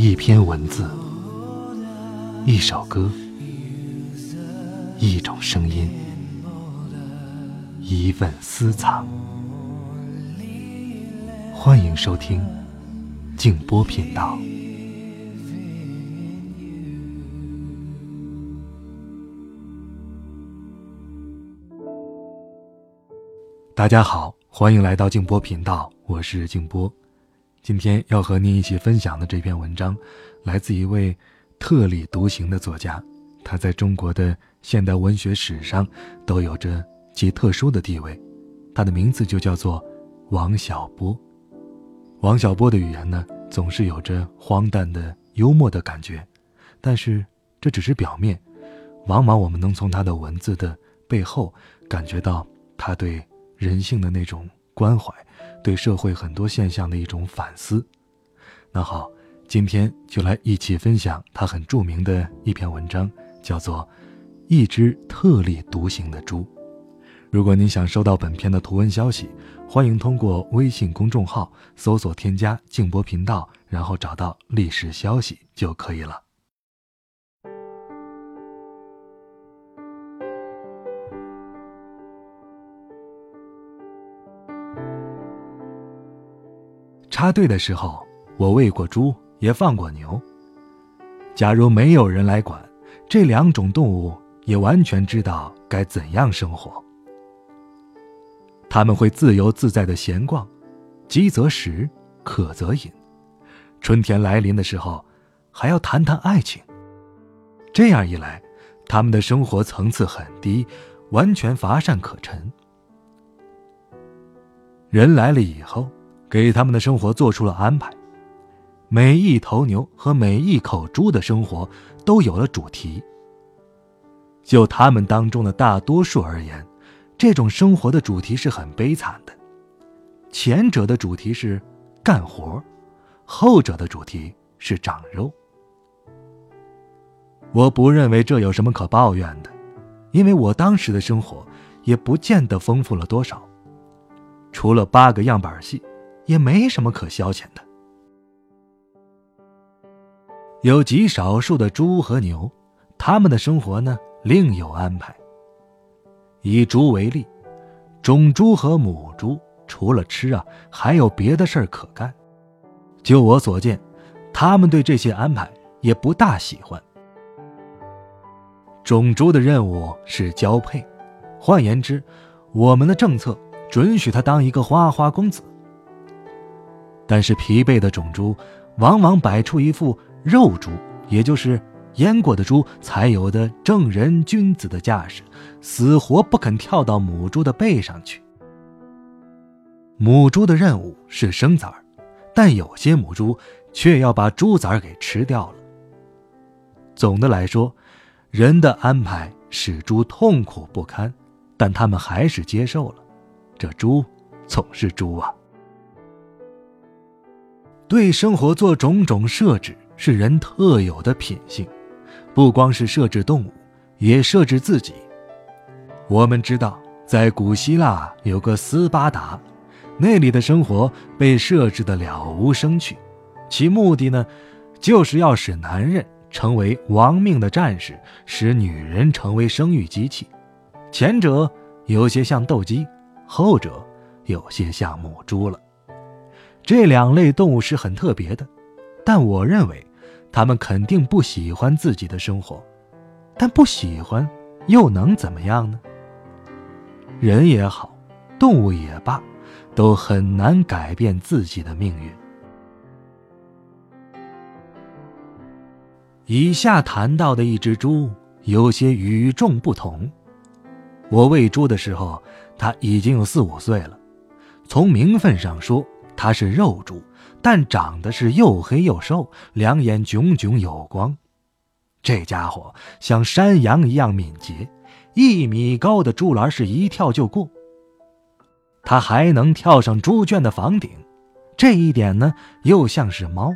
一篇文字，一首歌，一种声音，一份私藏。欢迎收听静波频道。大家好，欢迎来到静波频道，我是静波。今天要和您一起分享的这篇文章，来自一位特立独行的作家，他在中国的现代文学史上都有着极特殊的地位。他的名字就叫做王小波。王小波的语言呢，总是有着荒诞的幽默的感觉，但是这只是表面，往往我们能从他的文字的背后感觉到他对。人性的那种关怀，对社会很多现象的一种反思。那好，今天就来一起分享他很著名的一篇文章，叫做《一只特立独行的猪》。如果您想收到本片的图文消息，欢迎通过微信公众号搜索添加“静波频道”，然后找到历史消息就可以了。插队的时候，我喂过猪，也放过牛。假如没有人来管，这两种动物也完全知道该怎样生活。他们会自由自在的闲逛，饥则食，渴则饮。春天来临的时候，还要谈谈爱情。这样一来，他们的生活层次很低，完全乏善可陈。人来了以后。给他们的生活做出了安排，每一头牛和每一口猪的生活都有了主题。就他们当中的大多数而言，这种生活的主题是很悲惨的。前者的主题是干活，后者的主题是长肉。我不认为这有什么可抱怨的，因为我当时的生活也不见得丰富了多少，除了八个样板戏。也没什么可消遣的。有极少数的猪和牛，他们的生活呢另有安排。以猪为例，种猪和母猪除了吃啊，还有别的事儿可干。就我所见，他们对这些安排也不大喜欢。种猪的任务是交配，换言之，我们的政策准许他当一个花花公子。但是疲惫的种猪，往往摆出一副肉猪，也就是阉过的猪才有的正人君子的架势，死活不肯跳到母猪的背上去。母猪的任务是生崽儿，但有些母猪却要把猪崽儿给吃掉了。总的来说，人的安排使猪痛苦不堪，但他们还是接受了。这猪总是猪啊。对生活做种种设置是人特有的品性，不光是设置动物，也设置自己。我们知道，在古希腊有个斯巴达，那里的生活被设置的了无生趣，其目的呢，就是要使男人成为亡命的战士，使女人成为生育机器。前者有些像斗鸡，后者有些像母猪了。这两类动物是很特别的，但我认为，它们肯定不喜欢自己的生活，但不喜欢又能怎么样呢？人也好，动物也罢，都很难改变自己的命运。以下谈到的一只猪有些与众不同。我喂猪的时候，它已经有四五岁了，从名分上说。它是肉猪，但长得是又黑又瘦，两眼炯炯有光。这家伙像山羊一样敏捷，一米高的猪栏是一跳就过。它还能跳上猪圈的房顶，这一点呢又像是猫，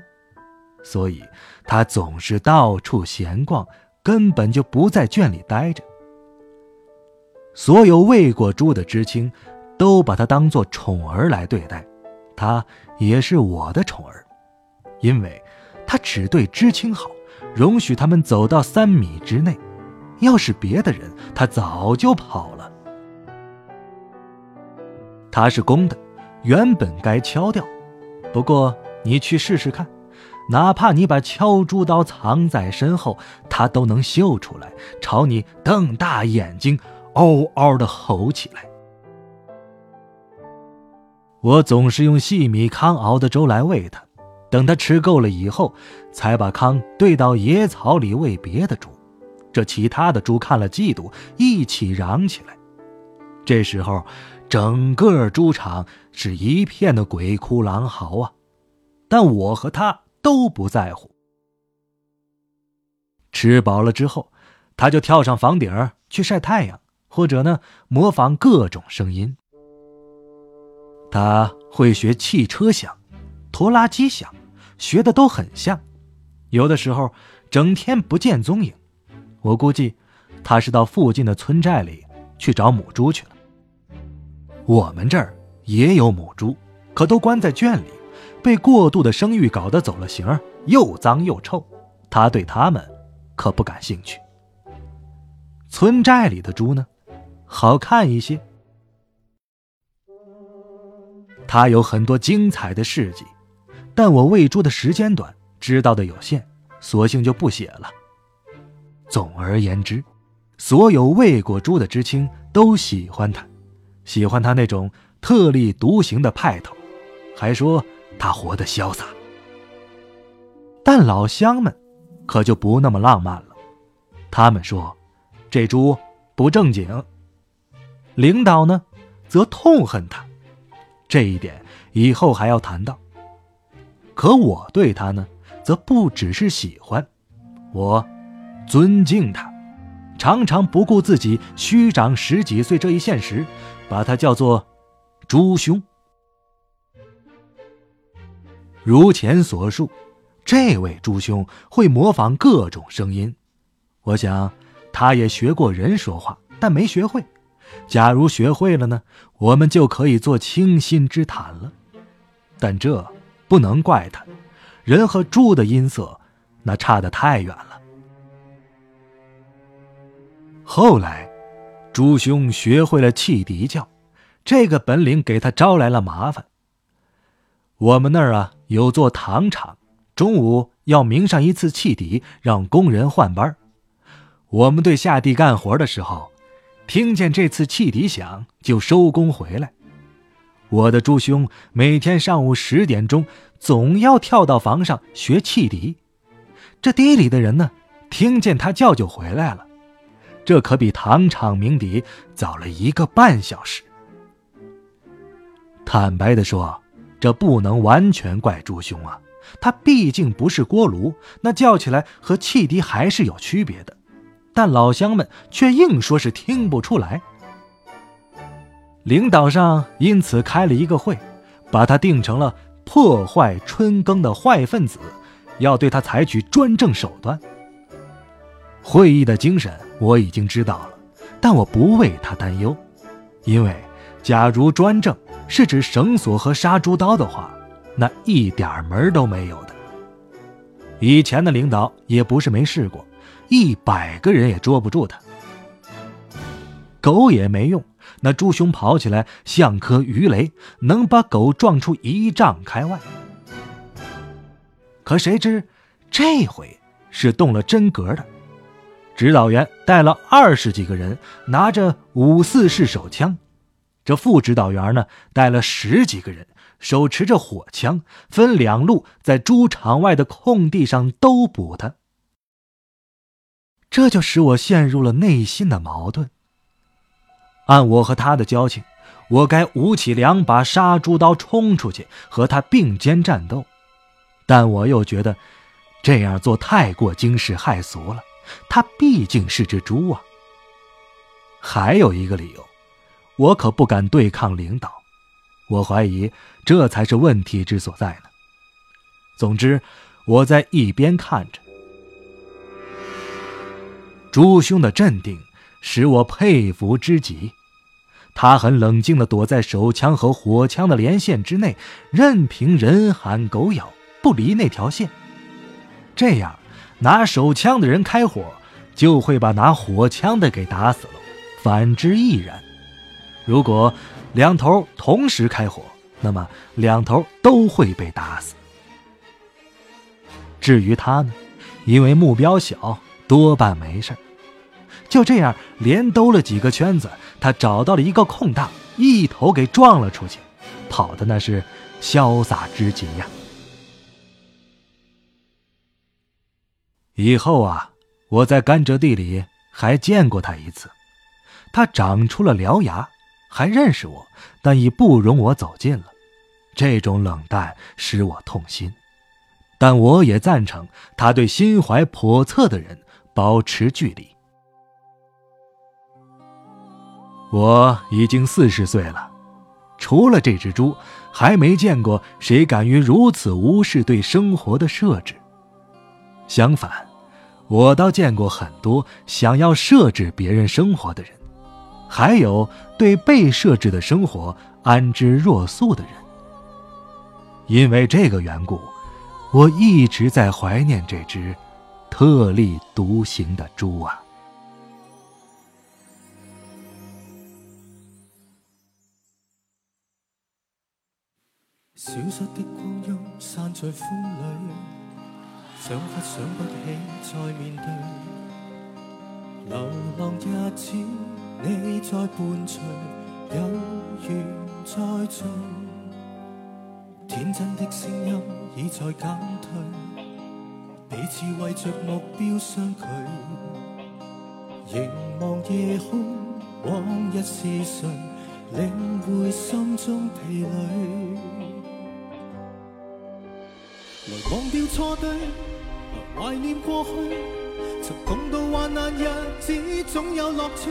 所以它总是到处闲逛，根本就不在圈里待着。所有喂过猪的知青，都把它当做宠儿来对待。他也是我的宠儿，因为他只对知青好，容许他们走到三米之内。要是别的人，他早就跑了。他是公的，原本该敲掉。不过你去试试看，哪怕你把敲猪刀藏在身后，他都能嗅出来，朝你瞪大眼睛，嗷嗷的吼起来。我总是用细米糠熬的粥来喂它，等它吃够了以后，才把糠兑到野草里喂别的猪。这其他的猪看了嫉妒，一起嚷起来。这时候。整个猪场是一片的鬼哭狼嚎啊！但我和他都不在乎。吃饱了之后，他就跳上房顶去晒太阳，或者呢模仿各种声音。他会学汽车响、拖拉机响，学的都很像。有的时候整天不见踪影，我估计他是到附近的村寨里去找母猪去了。我们这儿也有母猪，可都关在圈里，被过度的生育搞得走了形，又脏又臭。他对它们可不感兴趣。村寨里的猪呢，好看一些。他有很多精彩的事迹，但我喂猪的时间短，知道的有限，索性就不写了。总而言之，所有喂过猪的知青都喜欢他。喜欢他那种特立独行的派头，还说他活得潇洒。但老乡们可就不那么浪漫了，他们说这猪不正经。领导呢，则痛恨他，这一点以后还要谈到。可我对他呢，则不只是喜欢，我尊敬他，常常不顾自己虚长十几岁这一现实。把他叫做朱兄。如前所述，这位朱兄会模仿各种声音。我想，他也学过人说话，但没学会。假如学会了呢，我们就可以做倾心之谈了。但这不能怪他，人和猪的音色那差得太远了。后来。朱兄学会了汽笛叫，这个本领给他招来了麻烦。我们那儿啊有座糖厂，中午要鸣上一次汽笛，让工人换班。我们队下地干活的时候，听见这次汽笛响，就收工回来。我的朱兄每天上午十点钟总要跳到房上学汽笛，这地里的人呢，听见他叫就回来了。这可比糖厂鸣笛早了一个半小时。坦白的说，这不能完全怪朱兄啊，他毕竟不是锅炉，那叫起来和汽笛还是有区别的。但老乡们却硬说是听不出来。领导上因此开了一个会，把他定成了破坏春耕的坏分子，要对他采取专政手段。会议的精神。我已经知道了，但我不为他担忧，因为假如专政是指绳索和杀猪刀的话，那一点门都没有的。以前的领导也不是没试过，一百个人也捉不住他。狗也没用，那猪兄跑起来像颗鱼雷，能把狗撞出一丈开外。可谁知这回是动了真格的。指导员带了二十几个人，拿着五四式手枪；这副指导员呢，带了十几个人，手持着火枪，分两路在猪场外的空地上都捕他。这就使我陷入了内心的矛盾。按我和他的交情，我该舞起两把杀猪刀冲出去和他并肩战斗，但我又觉得这样做太过惊世骇俗了。他毕竟是只猪啊。还有一个理由，我可不敢对抗领导，我怀疑这才是问题之所在呢。总之，我在一边看着，朱兄的镇定使我佩服之极。他很冷静地躲在手枪和火枪的连线之内，任凭人喊狗咬，不离那条线。这样，拿手枪的人开火，就会把拿火枪的给打死了。反之亦然。如果两头同时开火，那么两头都会被打死。至于他呢，因为目标小，多半没事就这样，连兜了几个圈子，他找到了一个空档，一头给撞了出去，跑的那是潇洒之极呀。以后啊，我在甘蔗地里还见过他一次，他长出了獠牙，还认识我，但已不容我走近了。这种冷淡使我痛心，但我也赞成他对心怀叵测的人保持距离。我已经四十岁了，除了这只猪，还没见过谁敢于如此无视对生活的设置。相反，我倒见过很多想要设置别人生活的人，还有对被设置的生活安之若素的人。因为这个缘故，我一直在怀念这只特立独行的猪啊。消失的光阴散在风里，想不想不起再面对。流浪日子，你在伴随，有缘再聚。天真的声音已在减退，彼此为着目标相距。凝望夜空，往日是谁领会心中疲累？来忘掉错对，来怀念过去，曾共度患难日子，总有乐趣。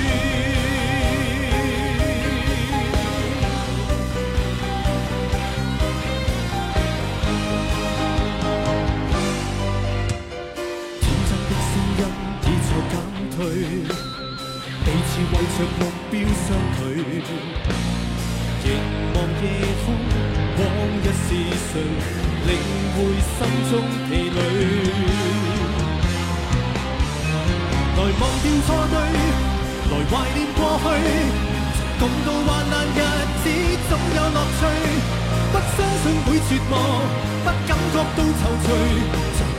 若目标相距，凝望夜空，往日是谁领会心中疲累？来忘掉错对，来怀念过去，共度患难日子总有乐趣。不相信会绝望，不感觉到踌躇，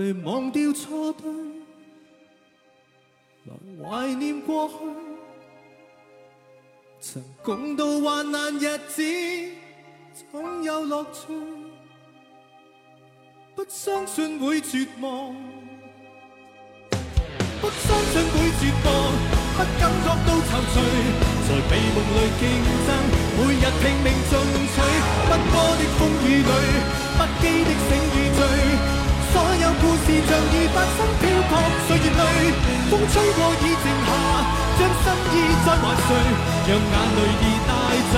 来忘掉错对，来怀念过去，曾共度患难日子，总有乐趣。不相信会绝望，不相信会绝望，不感觉到踌躇，在美梦里竞争，每日拼命进取，奔波的风雨里，不羁的醒。像已发生，漂泊岁月里，风吹过已静下，将心意再还谁？让眼泪已带走。